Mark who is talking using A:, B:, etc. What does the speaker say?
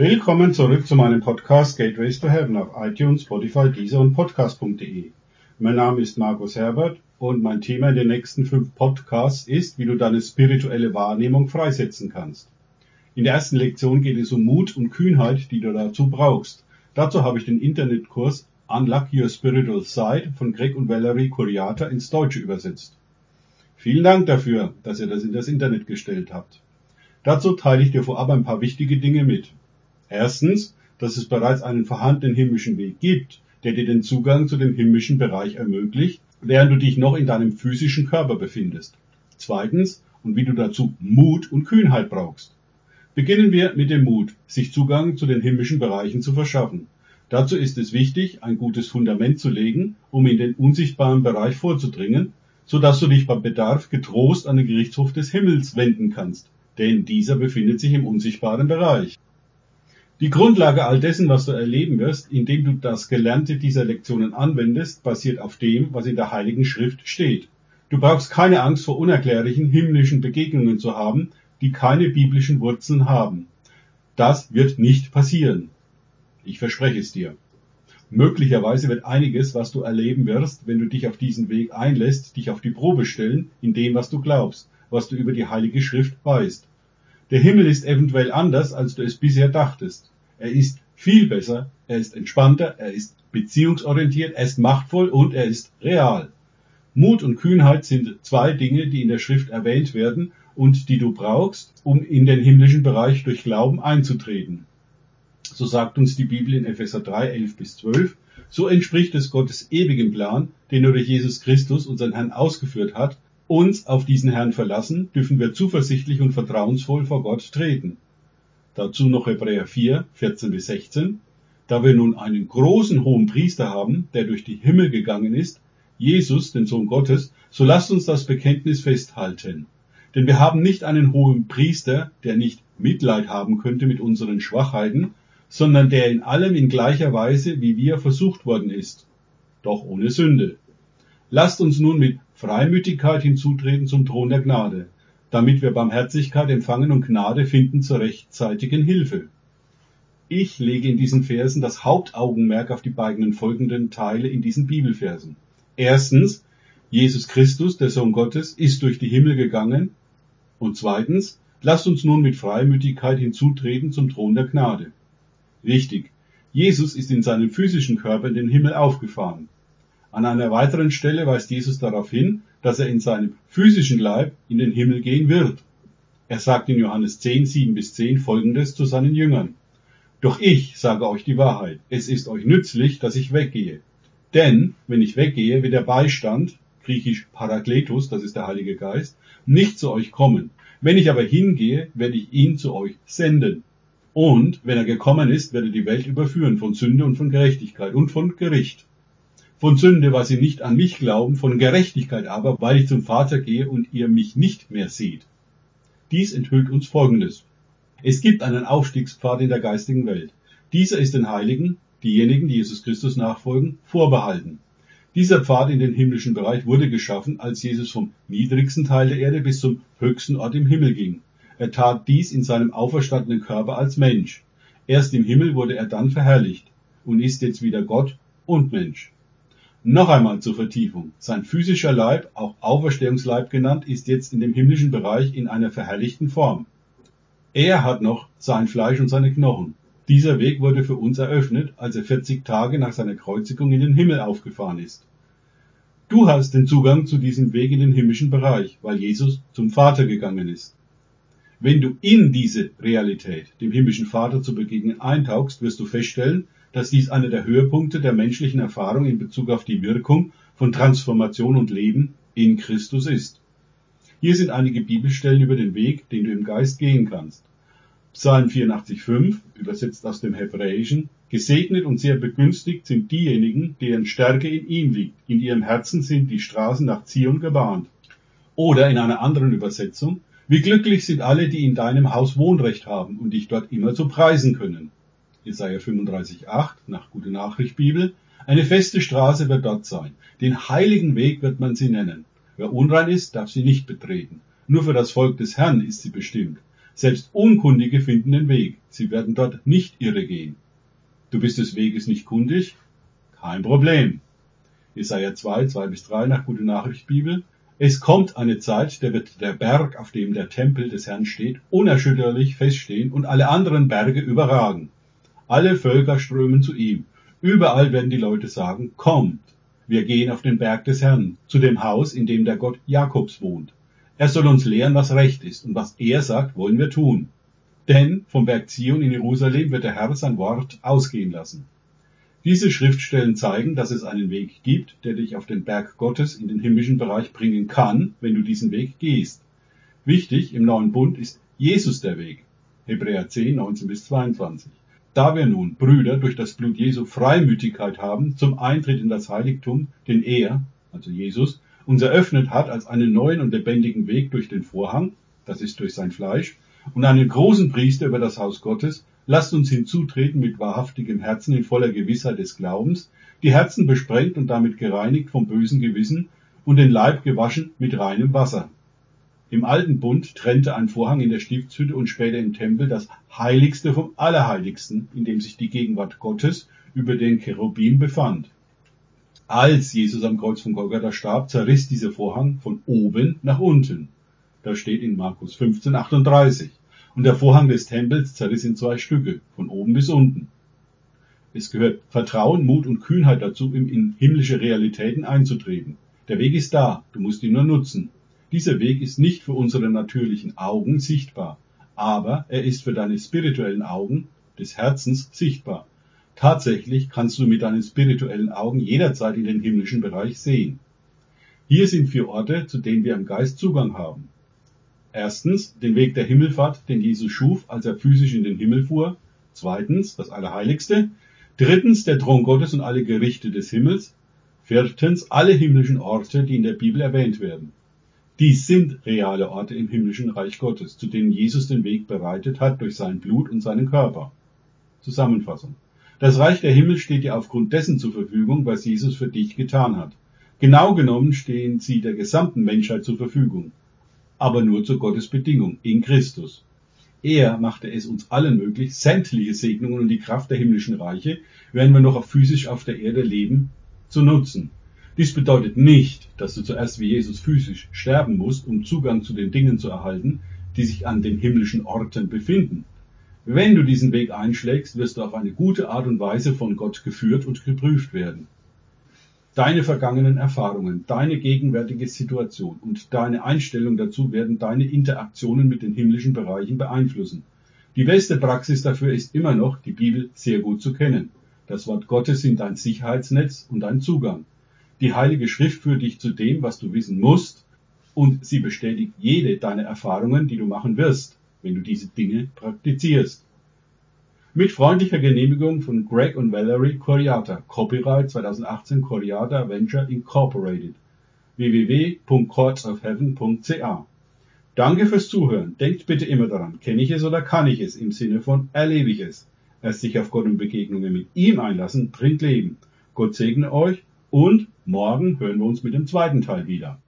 A: Willkommen zurück zu meinem Podcast Gateways to Heaven auf iTunes, Spotify, Deezer und Podcast.de. Mein Name ist Markus Herbert und mein Thema in den nächsten fünf Podcasts ist, wie du deine spirituelle Wahrnehmung freisetzen kannst. In der ersten Lektion geht es um Mut und Kühnheit, die du dazu brauchst. Dazu habe ich den Internetkurs Unlock Your Spiritual Side von Greg und Valerie Kuriata ins Deutsche übersetzt. Vielen Dank dafür, dass ihr das in das Internet gestellt habt. Dazu teile ich dir vorab ein paar wichtige Dinge mit. Erstens, dass es bereits einen vorhandenen himmlischen Weg gibt, der dir den Zugang zu dem himmlischen Bereich ermöglicht, während du dich noch in deinem physischen Körper befindest. Zweitens, und wie du dazu Mut und Kühnheit brauchst. Beginnen wir mit dem Mut, sich Zugang zu den himmlischen Bereichen zu verschaffen. Dazu ist es wichtig, ein gutes Fundament zu legen, um in den unsichtbaren Bereich vorzudringen, so dass du dich beim Bedarf getrost an den Gerichtshof des Himmels wenden kannst, denn dieser befindet sich im unsichtbaren Bereich. Die Grundlage all dessen, was du erleben wirst, indem du das Gelernte dieser Lektionen anwendest, basiert auf dem, was in der Heiligen Schrift steht. Du brauchst keine Angst vor unerklärlichen himmlischen Begegnungen zu haben, die keine biblischen Wurzeln haben. Das wird nicht passieren. Ich verspreche es dir. Möglicherweise wird einiges, was du erleben wirst, wenn du dich auf diesen Weg einlässt, dich auf die Probe stellen, in dem, was du glaubst, was du über die Heilige Schrift weißt. Der Himmel ist eventuell anders, als du es bisher dachtest. Er ist viel besser, er ist entspannter, er ist beziehungsorientiert, er ist machtvoll und er ist real. Mut und Kühnheit sind zwei Dinge, die in der Schrift erwähnt werden und die du brauchst, um in den himmlischen Bereich durch Glauben einzutreten. So sagt uns die Bibel in Epheser 3, 11 bis 12. So entspricht es Gottes ewigem Plan, den er durch Jesus Christus, unseren Herrn, ausgeführt hat. Uns auf diesen Herrn verlassen, dürfen wir zuversichtlich und vertrauensvoll vor Gott treten. Dazu noch Hebräer 4, 14 bis 16. Da wir nun einen großen hohen Priester haben, der durch die Himmel gegangen ist, Jesus, den Sohn Gottes, so lasst uns das Bekenntnis festhalten. Denn wir haben nicht einen hohen Priester, der nicht Mitleid haben könnte mit unseren Schwachheiten, sondern der in allem in gleicher Weise wie wir versucht worden ist, doch ohne Sünde. Lasst uns nun mit Freimütigkeit hinzutreten zum Thron der Gnade, damit wir Barmherzigkeit empfangen und Gnade finden zur rechtzeitigen Hilfe. Ich lege in diesen Versen das Hauptaugenmerk auf die beiden folgenden Teile in diesen Bibelversen. Erstens, Jesus Christus, der Sohn Gottes, ist durch die Himmel gegangen. Und zweitens, lasst uns nun mit Freimütigkeit hinzutreten zum Thron der Gnade. Richtig. Jesus ist in seinem physischen Körper in den Himmel aufgefahren. An einer weiteren Stelle weist Jesus darauf hin, dass er in seinem physischen Leib in den Himmel gehen wird. Er sagt in Johannes 10, 7 bis 10 folgendes zu seinen Jüngern. Doch ich sage euch die Wahrheit. Es ist euch nützlich, dass ich weggehe. Denn, wenn ich weggehe, wird der Beistand, griechisch Parakletos, das ist der Heilige Geist, nicht zu euch kommen. Wenn ich aber hingehe, werde ich ihn zu euch senden. Und wenn er gekommen ist, wird er die Welt überführen von Sünde und von Gerechtigkeit und von Gericht. Von Sünde, weil sie nicht an mich glauben, von Gerechtigkeit aber, weil ich zum Vater gehe und ihr mich nicht mehr seht. Dies enthüllt uns Folgendes. Es gibt einen Aufstiegspfad in der geistigen Welt. Dieser ist den Heiligen, diejenigen, die Jesus Christus nachfolgen, vorbehalten. Dieser Pfad in den himmlischen Bereich wurde geschaffen, als Jesus vom niedrigsten Teil der Erde bis zum höchsten Ort im Himmel ging. Er tat dies in seinem auferstandenen Körper als Mensch. Erst im Himmel wurde er dann verherrlicht und ist jetzt wieder Gott und Mensch. Noch einmal zur Vertiefung. Sein physischer Leib, auch Auferstehungsleib genannt, ist jetzt in dem himmlischen Bereich in einer verherrlichten Form. Er hat noch sein Fleisch und seine Knochen. Dieser Weg wurde für uns eröffnet, als er 40 Tage nach seiner Kreuzigung in den Himmel aufgefahren ist. Du hast den Zugang zu diesem Weg in den himmlischen Bereich, weil Jesus zum Vater gegangen ist. Wenn du in diese Realität, dem himmlischen Vater zu begegnen, eintauchst, wirst du feststellen, dass dies einer der Höhepunkte der menschlichen Erfahrung in Bezug auf die Wirkung von Transformation und Leben in Christus ist. Hier sind einige Bibelstellen über den Weg, den du im Geist gehen kannst. Psalm 84,5, übersetzt aus dem Hebräischen, Gesegnet und sehr begünstigt sind diejenigen, deren Stärke in ihm liegt. In ihrem Herzen sind die Straßen nach Zion gebahnt. Oder in einer anderen Übersetzung, wie glücklich sind alle, die in deinem Haus Wohnrecht haben und dich dort immer zu preisen können. Jesaja 35,8 nach Gute Nachricht Bibel. Eine feste Straße wird dort sein. Den heiligen Weg wird man sie nennen. Wer unrein ist, darf sie nicht betreten. Nur für das Volk des Herrn ist sie bestimmt. Selbst Unkundige finden den Weg. Sie werden dort nicht irre gehen. Du bist des Weges nicht kundig? Kein Problem. Jesaja 2, 2 bis 3 nach Gute Nachricht Bibel. Es kommt eine Zeit, da wird der Berg, auf dem der Tempel des Herrn steht, unerschütterlich feststehen und alle anderen Berge überragen. Alle Völker strömen zu ihm. Überall werden die Leute sagen, kommt, wir gehen auf den Berg des Herrn, zu dem Haus, in dem der Gott Jakobs wohnt. Er soll uns lehren, was recht ist, und was er sagt, wollen wir tun. Denn vom Berg Zion in Jerusalem wird der Herr sein Wort ausgehen lassen. Diese Schriftstellen zeigen, dass es einen Weg gibt, der dich auf den Berg Gottes in den himmlischen Bereich bringen kann, wenn du diesen Weg gehst. Wichtig im neuen Bund ist Jesus der Weg. Hebräer 10, 19 bis 22. Da wir nun, Brüder, durch das Blut Jesu Freimütigkeit haben zum Eintritt in das Heiligtum, den er, also Jesus, uns eröffnet hat als einen neuen und lebendigen Weg durch den Vorhang, das ist durch sein Fleisch, und einen großen Priester über das Haus Gottes, Lasst uns hinzutreten mit wahrhaftigem Herzen in voller Gewissheit des Glaubens, die Herzen besprengt und damit gereinigt vom bösen Gewissen und den Leib gewaschen mit reinem Wasser. Im alten Bund trennte ein Vorhang in der Stiftshütte und später im Tempel das Heiligste vom Allerheiligsten, in dem sich die Gegenwart Gottes über den Cherubim befand. Als Jesus am Kreuz von Golgatha starb, zerriss dieser Vorhang von oben nach unten. Das steht in Markus 15, 38 und der Vorhang des Tempels zerriss in zwei Stücke, von oben bis unten. Es gehört Vertrauen, Mut und Kühnheit dazu, in himmlische Realitäten einzutreten. Der Weg ist da, du musst ihn nur nutzen. Dieser Weg ist nicht für unsere natürlichen Augen sichtbar, aber er ist für deine spirituellen Augen des Herzens sichtbar. Tatsächlich kannst du mit deinen spirituellen Augen jederzeit in den himmlischen Bereich sehen. Hier sind vier Orte, zu denen wir im Geist Zugang haben. Erstens den Weg der Himmelfahrt, den Jesus schuf, als er physisch in den Himmel fuhr. Zweitens das Allerheiligste. Drittens der Thron Gottes und alle Gerichte des Himmels. Viertens alle himmlischen Orte, die in der Bibel erwähnt werden. Dies sind reale Orte im himmlischen Reich Gottes, zu denen Jesus den Weg bereitet hat durch sein Blut und seinen Körper. Zusammenfassung. Das Reich der Himmel steht dir aufgrund dessen zur Verfügung, was Jesus für dich getan hat. Genau genommen stehen sie der gesamten Menschheit zur Verfügung aber nur zu Gottes Bedingung, in Christus. Er machte es uns allen möglich, sämtliche Segnungen und die Kraft der himmlischen Reiche, während wir noch physisch auf der Erde leben, zu nutzen. Dies bedeutet nicht, dass du zuerst wie Jesus physisch sterben musst, um Zugang zu den Dingen zu erhalten, die sich an den himmlischen Orten befinden. Wenn du diesen Weg einschlägst, wirst du auf eine gute Art und Weise von Gott geführt und geprüft werden. Deine vergangenen Erfahrungen, deine gegenwärtige Situation und deine Einstellung dazu werden deine Interaktionen mit den himmlischen Bereichen beeinflussen. Die beste Praxis dafür ist immer noch, die Bibel sehr gut zu kennen. Das Wort Gottes sind dein Sicherheitsnetz und dein Zugang. Die Heilige Schrift führt dich zu dem, was du wissen musst, und sie bestätigt jede deiner Erfahrungen, die du machen wirst, wenn du diese Dinge praktizierst. Mit freundlicher Genehmigung von Greg und Valerie Coriata, Copyright 2018 Coriata Venture Incorporated. www.courtsofheaven.ca Danke fürs Zuhören. Denkt bitte immer daran, kenne ich es oder kann ich es im Sinne von erlebe ich es. Erst sich auf Gott und Begegnungen mit ihm einlassen, bringt Leben. Gott segne euch und morgen hören wir uns mit dem zweiten Teil wieder.